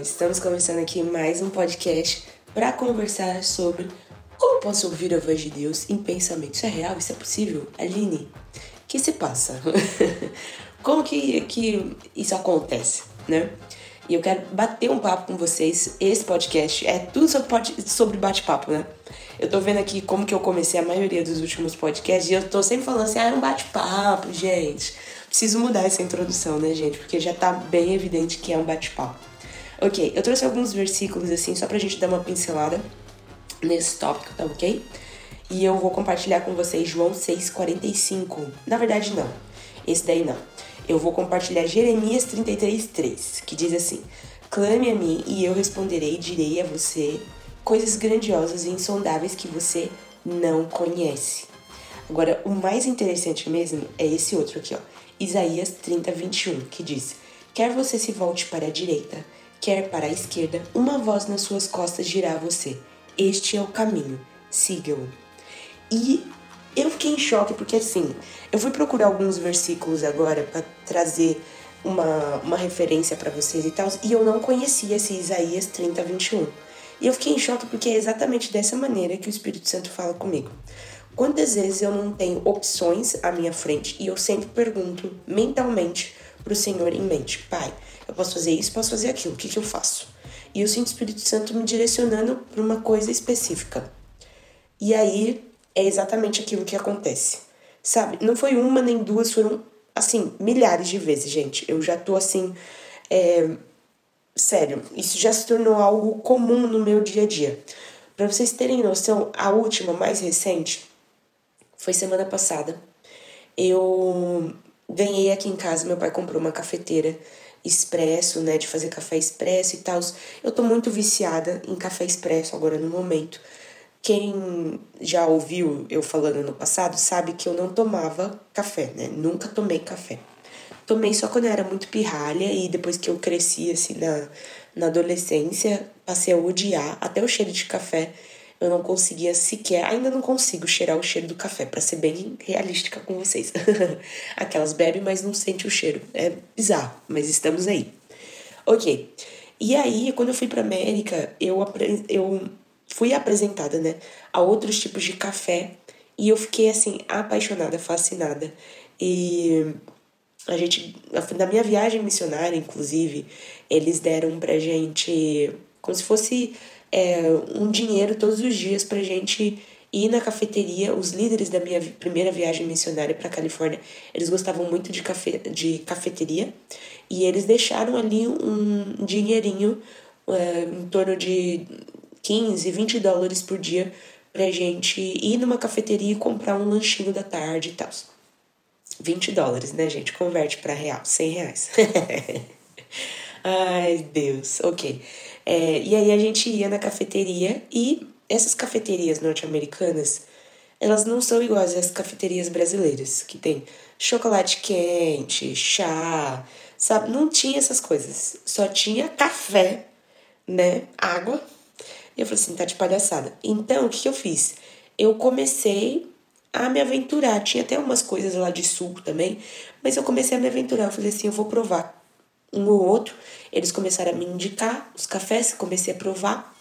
estamos começando aqui mais um podcast para conversar sobre como posso ouvir a voz de Deus em pensamento. Isso é real? Isso é possível? Aline, o que se passa? como que, que isso acontece, né? E eu quero bater um papo com vocês. Esse podcast é tudo sobre bate-papo, né? Eu tô vendo aqui como que eu comecei a maioria dos últimos podcasts e eu tô sempre falando assim, ah, é um bate-papo, gente. Preciso mudar essa introdução, né, gente? Porque já tá bem evidente que é um bate-papo. Ok, eu trouxe alguns versículos assim, só pra gente dar uma pincelada nesse tópico, tá ok? E eu vou compartilhar com vocês João 6,45. Na verdade, não. Esse daí não eu vou compartilhar Jeremias 33:3, que diz assim: Clame a mim e eu responderei, direi a você coisas grandiosas e insondáveis que você não conhece. Agora, o mais interessante mesmo é esse outro aqui, ó. Isaías 30:21, que diz: Quer você se volte para a direita, quer para a esquerda, uma voz nas suas costas dirá a você: Este é o caminho, siga-o. E eu fiquei em choque porque assim, eu fui procurar alguns versículos agora para trazer uma, uma referência para vocês e tal, e eu não conhecia esse Isaías 30, 21. E eu fiquei em choque porque é exatamente dessa maneira que o Espírito Santo fala comigo. Quantas vezes eu não tenho opções à minha frente e eu sempre pergunto mentalmente pro Senhor em mente: Pai, eu posso fazer isso, posso fazer aquilo, o que, que eu faço? E eu sinto o Espírito Santo me direcionando para uma coisa específica. E aí é exatamente aquilo que acontece. Sabe? Não foi uma nem duas, foram, assim, milhares de vezes, gente. Eu já tô assim. É... Sério, isso já se tornou algo comum no meu dia a dia. Para vocês terem noção, a última, mais recente, foi semana passada. Eu ganhei aqui em casa, meu pai comprou uma cafeteira expresso, né, de fazer café expresso e tal. Eu tô muito viciada em café expresso agora no momento. Quem já ouviu eu falando no passado sabe que eu não tomava café, né? Nunca tomei café. Tomei só quando eu era muito pirralha e depois que eu cresci, assim, na, na adolescência, passei a odiar até o cheiro de café. Eu não conseguia sequer, ainda não consigo cheirar o cheiro do café, para ser bem realística com vocês. Aquelas bebem, mas não sente o cheiro. É bizarro, mas estamos aí. Ok. E aí, quando eu fui pra América, eu, eu fui apresentada, né, a outros tipos de café e eu fiquei assim apaixonada, fascinada. E a gente na minha viagem missionária, inclusive, eles deram pra gente como se fosse é, um dinheiro todos os dias pra gente ir na cafeteria. Os líderes da minha primeira viagem missionária para Califórnia, eles gostavam muito de, café, de cafeteria e eles deixaram ali um dinheirinho é, em torno de 15, 20 dólares por dia pra gente ir numa cafeteria e comprar um lanchinho da tarde e tal. 20 dólares, né, gente? Converte para real, 100 reais. Ai, Deus, ok. É, e aí a gente ia na cafeteria e essas cafeterias norte-americanas, elas não são iguais às cafeterias brasileiras, que tem chocolate quente, chá, sabe? Não tinha essas coisas. Só tinha café, né? Água e eu falei assim, tá de palhaçada. Então, o que, que eu fiz? Eu comecei a me aventurar. Tinha até umas coisas lá de suco também, mas eu comecei a me aventurar. Eu falei assim, eu vou provar um ou outro. Eles começaram a me indicar os cafés, comecei a provar.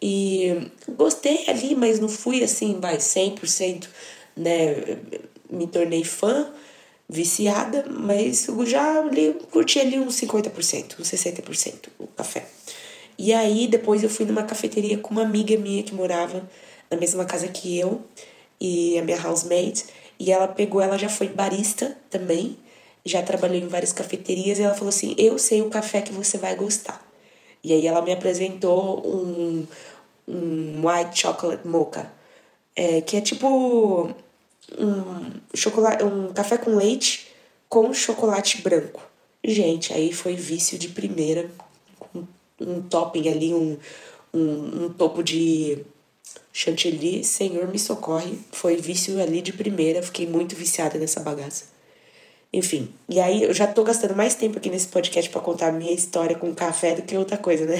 E gostei ali, mas não fui assim, vai, 100%, né? Me tornei fã, viciada, mas eu já ali, curti ali uns 50%, uns 60% o café. E aí depois eu fui numa cafeteria com uma amiga minha que morava na mesma casa que eu e a minha housemate. E ela pegou, ela já foi barista também, já trabalhou em várias cafeterias e ela falou assim: "Eu sei o café que você vai gostar". E aí ela me apresentou um, um white chocolate mocha, é, que é tipo um chocolate, um café com leite com chocolate branco. Gente, aí foi vício de primeira, um topping ali, um, um, um topo de chantilly, Senhor me socorre. Foi vício ali de primeira, fiquei muito viciada nessa bagaça. Enfim, e aí eu já tô gastando mais tempo aqui nesse podcast para contar a minha história com café do que outra coisa, né?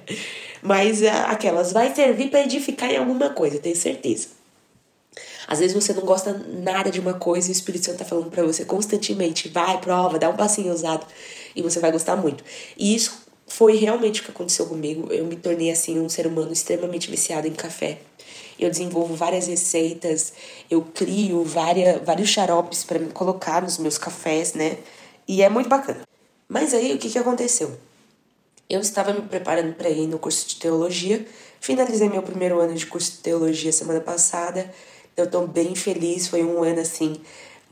Mas aquelas vai servir para edificar em alguma coisa, tenho certeza. Às vezes você não gosta nada de uma coisa e o Espírito Santo tá falando para você constantemente, vai, prova, dá um passinho ousado e você vai gostar muito. E isso foi realmente o que aconteceu comigo. Eu me tornei assim um ser humano extremamente viciado em café. Eu desenvolvo várias receitas, eu crio várias, vários xaropes para me colocar nos meus cafés, né? E é muito bacana. Mas aí o que, que aconteceu? Eu estava me preparando para ir no curso de teologia, finalizei meu primeiro ano de curso de teologia semana passada, eu estou bem feliz, foi um ano assim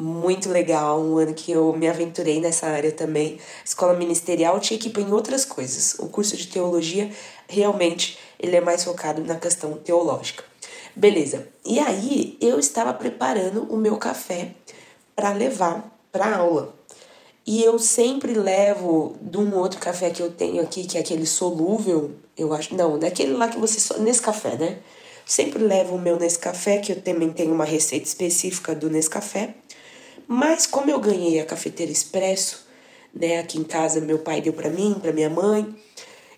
muito legal, um ano que eu me aventurei nessa área também. Escola ministerial tinha equipa em outras coisas. O curso de teologia realmente ele é mais focado na questão teológica. Beleza. E aí eu estava preparando o meu café para levar para aula. E eu sempre levo de um outro café que eu tenho aqui, que é aquele solúvel, eu acho, não, daquele lá que você nesse café, né? Sempre levo o meu nesse café, que eu também tenho uma receita específica do Nescafé. Mas como eu ganhei a cafeteira expresso, né, aqui em casa meu pai deu para mim, para minha mãe,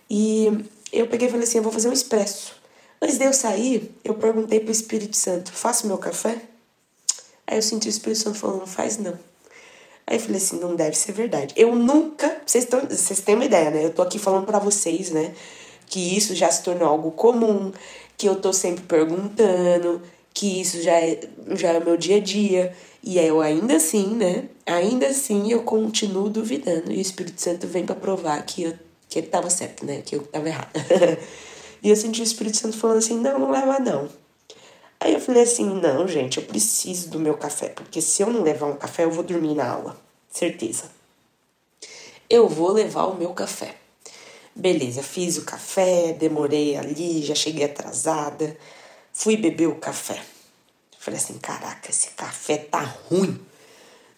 e eu peguei e falei assim, eu vou fazer um expresso. Antes de eu sair, eu perguntei pro Espírito Santo, faço meu café? Aí eu senti o Espírito Santo falando, faz não. Aí eu falei assim, não deve ser verdade. Eu nunca, vocês, vocês têm uma ideia, né? Eu tô aqui falando para vocês, né? Que isso já se tornou algo comum, que eu tô sempre perguntando, que isso já é, já é o meu dia a dia. E eu ainda assim, né? Ainda assim eu continuo duvidando. E o Espírito Santo vem para provar que, eu, que ele tava certo, né? Que eu tava errado. E eu senti o Espírito Santo falando assim: não, não leva não. Aí eu falei assim: não, gente, eu preciso do meu café, porque se eu não levar um café, eu vou dormir na aula, certeza. Eu vou levar o meu café. Beleza, fiz o café, demorei ali, já cheguei atrasada, fui beber o café. Falei assim: caraca, esse café tá ruim.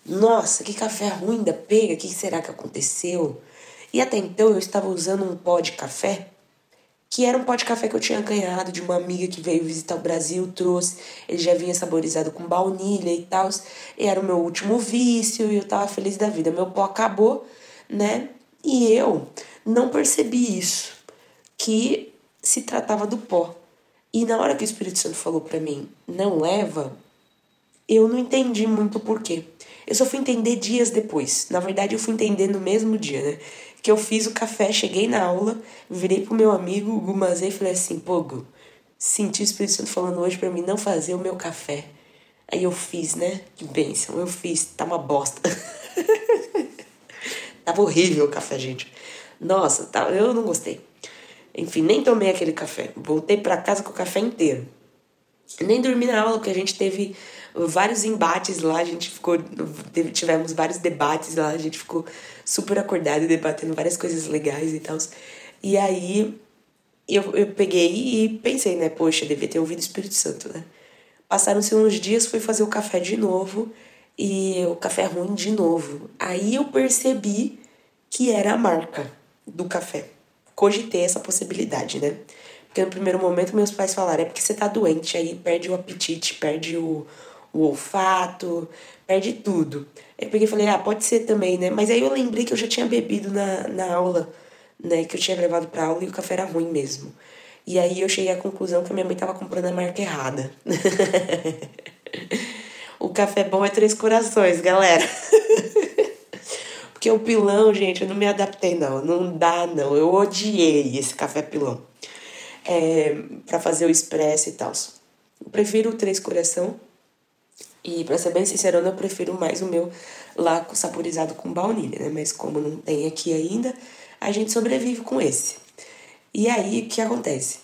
Nossa, que café ruim da pega, o que será que aconteceu? E até então eu estava usando um pó de café que era um pó de café que eu tinha ganhado de uma amiga que veio visitar o Brasil, trouxe. Ele já vinha saborizado com baunilha e tal. Era o meu último vício e eu tava feliz da vida. Meu pó acabou, né? E eu não percebi isso, que se tratava do pó. E na hora que o Espírito Santo falou para mim, não leva, eu não entendi muito o porquê. Eu só fui entender dias depois. Na verdade, eu fui entender no mesmo dia, né? que eu fiz o café, cheguei na aula, virei pro meu amigo, o Gumazê, e falei assim, pô, Gu, senti o Espírito Santo falando hoje para mim não fazer o meu café. Aí eu fiz, né? Que bênção, eu fiz, tá uma bosta. Tava horrível o café, gente. Nossa, tá, eu não gostei. Enfim, nem tomei aquele café. Voltei para casa com o café inteiro. Nem dormi na aula, porque a gente teve vários embates lá, a gente ficou. Tivemos vários debates lá, a gente ficou super acordado debatendo várias coisas legais e tal. E aí eu, eu peguei e pensei, né? Poxa, devia ter ouvido o Espírito Santo, né? Passaram-se uns dias, fui fazer o café de novo e o café ruim de novo. Aí eu percebi que era a marca do café. Cogitei essa possibilidade, né? Porque no primeiro momento meus pais falaram, é porque você tá doente, aí perde o apetite, perde o, o olfato, perde tudo. Aí peguei e falei, ah, pode ser também, né? Mas aí eu lembrei que eu já tinha bebido na, na aula, né? Que eu tinha levado pra aula e o café era ruim mesmo. E aí eu cheguei à conclusão que a minha mãe tava comprando a marca errada. o café bom é três corações, galera. Porque o pilão, gente, eu não me adaptei, não. Não dá, não. Eu odiei esse café pilão. É, para fazer o expresso e tal. Prefiro o três coração e para ser bem sincero, eu prefiro mais o meu lá saborizado com baunilha, né? Mas como não tem aqui ainda, a gente sobrevive com esse. E aí, o que acontece?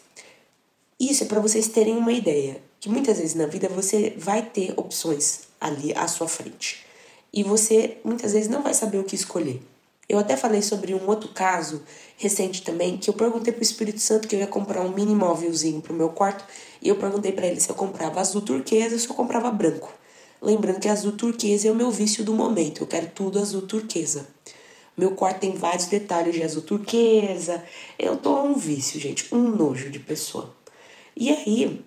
Isso é para vocês terem uma ideia, que muitas vezes na vida você vai ter opções ali à sua frente. E você muitas vezes não vai saber o que escolher. Eu até falei sobre um outro caso recente também, que eu perguntei pro Espírito Santo que eu ia comprar um mini móvelzinho pro meu quarto, e eu perguntei para ele se eu comprava azul turquesa ou se eu comprava branco. Lembrando que azul turquesa é o meu vício do momento. Eu quero tudo azul turquesa. Meu quarto tem vários detalhes de azul turquesa. Eu tô um vício, gente. Um nojo de pessoa. E aí,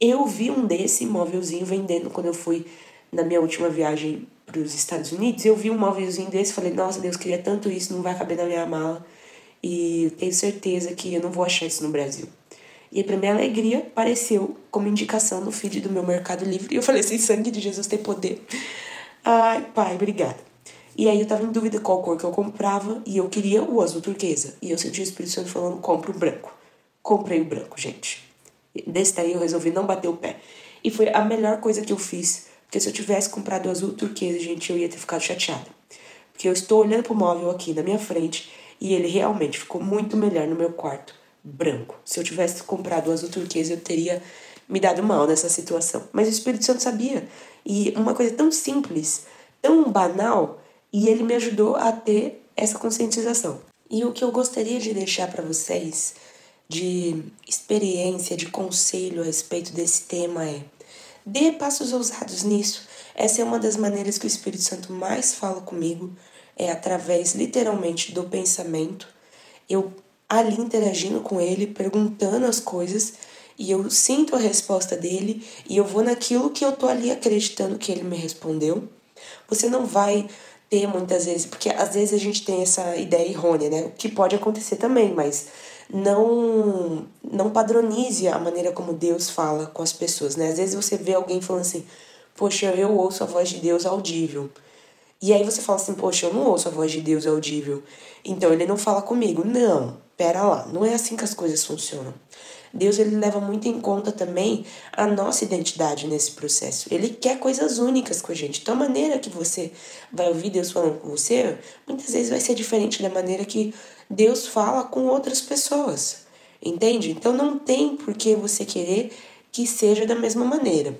eu vi um desse móvelzinho vendendo quando eu fui na minha última viagem para os Estados Unidos. Eu vi um móvelzinho desse falei, nossa Deus, queria tanto isso, não vai caber na minha mala. E tenho certeza que eu não vou achar isso no Brasil. E para minha alegria, apareceu como indicação no feed do meu Mercado Livre. E eu falei assim: sangue de Jesus tem poder. Ai, pai, obrigada. E aí eu tava em dúvida qual cor que eu comprava e eu queria o azul turquesa. E eu senti o Espírito Santo falando: compra o branco. Comprei o branco, gente. Desse daí eu resolvi não bater o pé. E foi a melhor coisa que eu fiz. Porque se eu tivesse comprado o azul turquesa, gente, eu ia ter ficado chateada. Porque eu estou olhando pro móvel aqui na minha frente e ele realmente ficou muito melhor no meu quarto branco. Se eu tivesse comprado o azul turquesa, eu teria me dado mal nessa situação. Mas o Espírito Santo sabia. E uma coisa tão simples, tão banal, e ele me ajudou a ter essa conscientização. E o que eu gostaria de deixar para vocês de experiência, de conselho a respeito desse tema é: dê passos ousados nisso. Essa é uma das maneiras que o Espírito Santo mais fala comigo, é através literalmente do pensamento. Eu ali interagindo com ele, perguntando as coisas, e eu sinto a resposta dele e eu vou naquilo que eu tô ali acreditando que ele me respondeu. Você não vai ter muitas vezes, porque às vezes a gente tem essa ideia errônea, né? O que pode acontecer também, mas não não padronize a maneira como Deus fala com as pessoas, né? Às vezes você vê alguém falando assim: "Poxa, eu ouço a voz de Deus audível". E aí você fala assim: "Poxa, eu não ouço a voz de Deus audível". Então ele não fala comigo. Não, pera lá, não é assim que as coisas funcionam. Deus ele leva muito em conta também a nossa identidade nesse processo. Ele quer coisas únicas com a gente. Então, a maneira que você vai ouvir Deus falando com você, muitas vezes vai ser diferente da maneira que Deus fala com outras pessoas. Entende? Então, não tem por que você querer que seja da mesma maneira.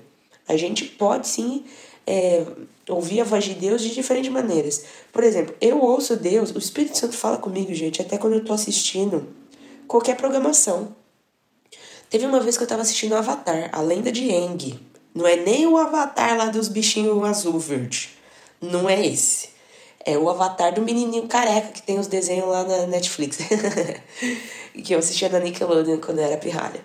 A gente pode sim é, ouvir a voz de Deus de diferentes maneiras. Por exemplo, eu ouço Deus, o Espírito Santo fala comigo, gente, até quando eu tô assistindo qualquer programação. Teve uma vez que eu tava assistindo Avatar, a lenda de Aang. Não é nem o Avatar lá dos bichinhos azul verde. Não é esse. É o Avatar do menininho careca que tem os desenhos lá na Netflix. que eu assistia na Nickelodeon quando eu era pirralha.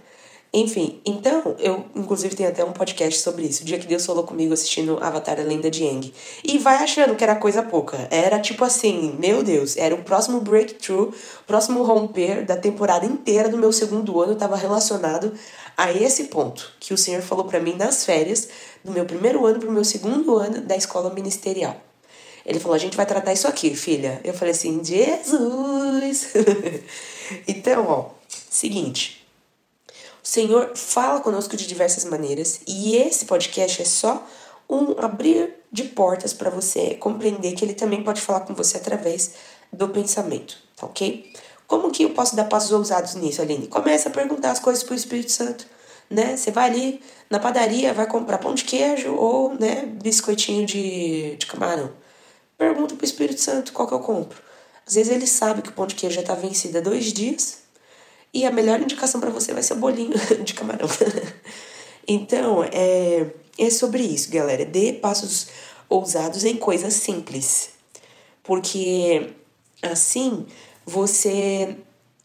Enfim, então, eu inclusive tenho até um podcast sobre isso. O dia que Deus falou comigo assistindo Avatar, a Lenda de Aang. E vai achando que era coisa pouca. Era tipo assim, meu Deus, era o próximo breakthrough, próximo romper da temporada inteira do meu segundo ano estava relacionado a esse ponto que o Senhor falou para mim nas férias do meu primeiro ano pro meu segundo ano da escola ministerial. Ele falou: a gente vai tratar isso aqui, filha. Eu falei assim: Jesus! então, ó, seguinte. O Senhor fala conosco de diversas maneiras e esse podcast é só um abrir de portas para você compreender que ele também pode falar com você através do pensamento, tá ok? Como que eu posso dar passos ousados nisso, Aline? Começa a perguntar as coisas pro Espírito Santo, né? Você vai ali na padaria, vai comprar pão de queijo ou, né, biscoitinho de, de camarão. Pergunta pro Espírito Santo qual que eu compro. Às vezes ele sabe que o pão de queijo já tá vencido há dois dias e a melhor indicação para você vai ser o bolinho de camarão. então, é, é sobre isso, galera. Dê passos ousados em coisas simples. Porque assim você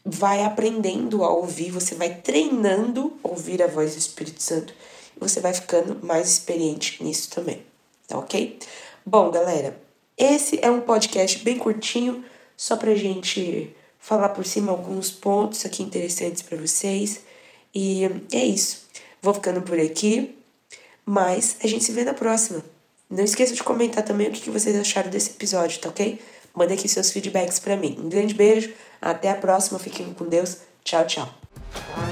vai aprendendo a ouvir, você vai treinando ouvir a voz do Espírito Santo e você vai ficando mais experiente nisso também. Tá ok? Bom, galera, esse é um podcast bem curtinho, só pra gente falar por cima alguns pontos aqui interessantes para vocês. E é isso. Vou ficando por aqui, mas a gente se vê na próxima. Não esqueça de comentar também o que vocês acharam desse episódio, tá ok? Manda aqui seus feedbacks para mim. Um grande beijo, até a próxima, fiquem com Deus. Tchau, tchau.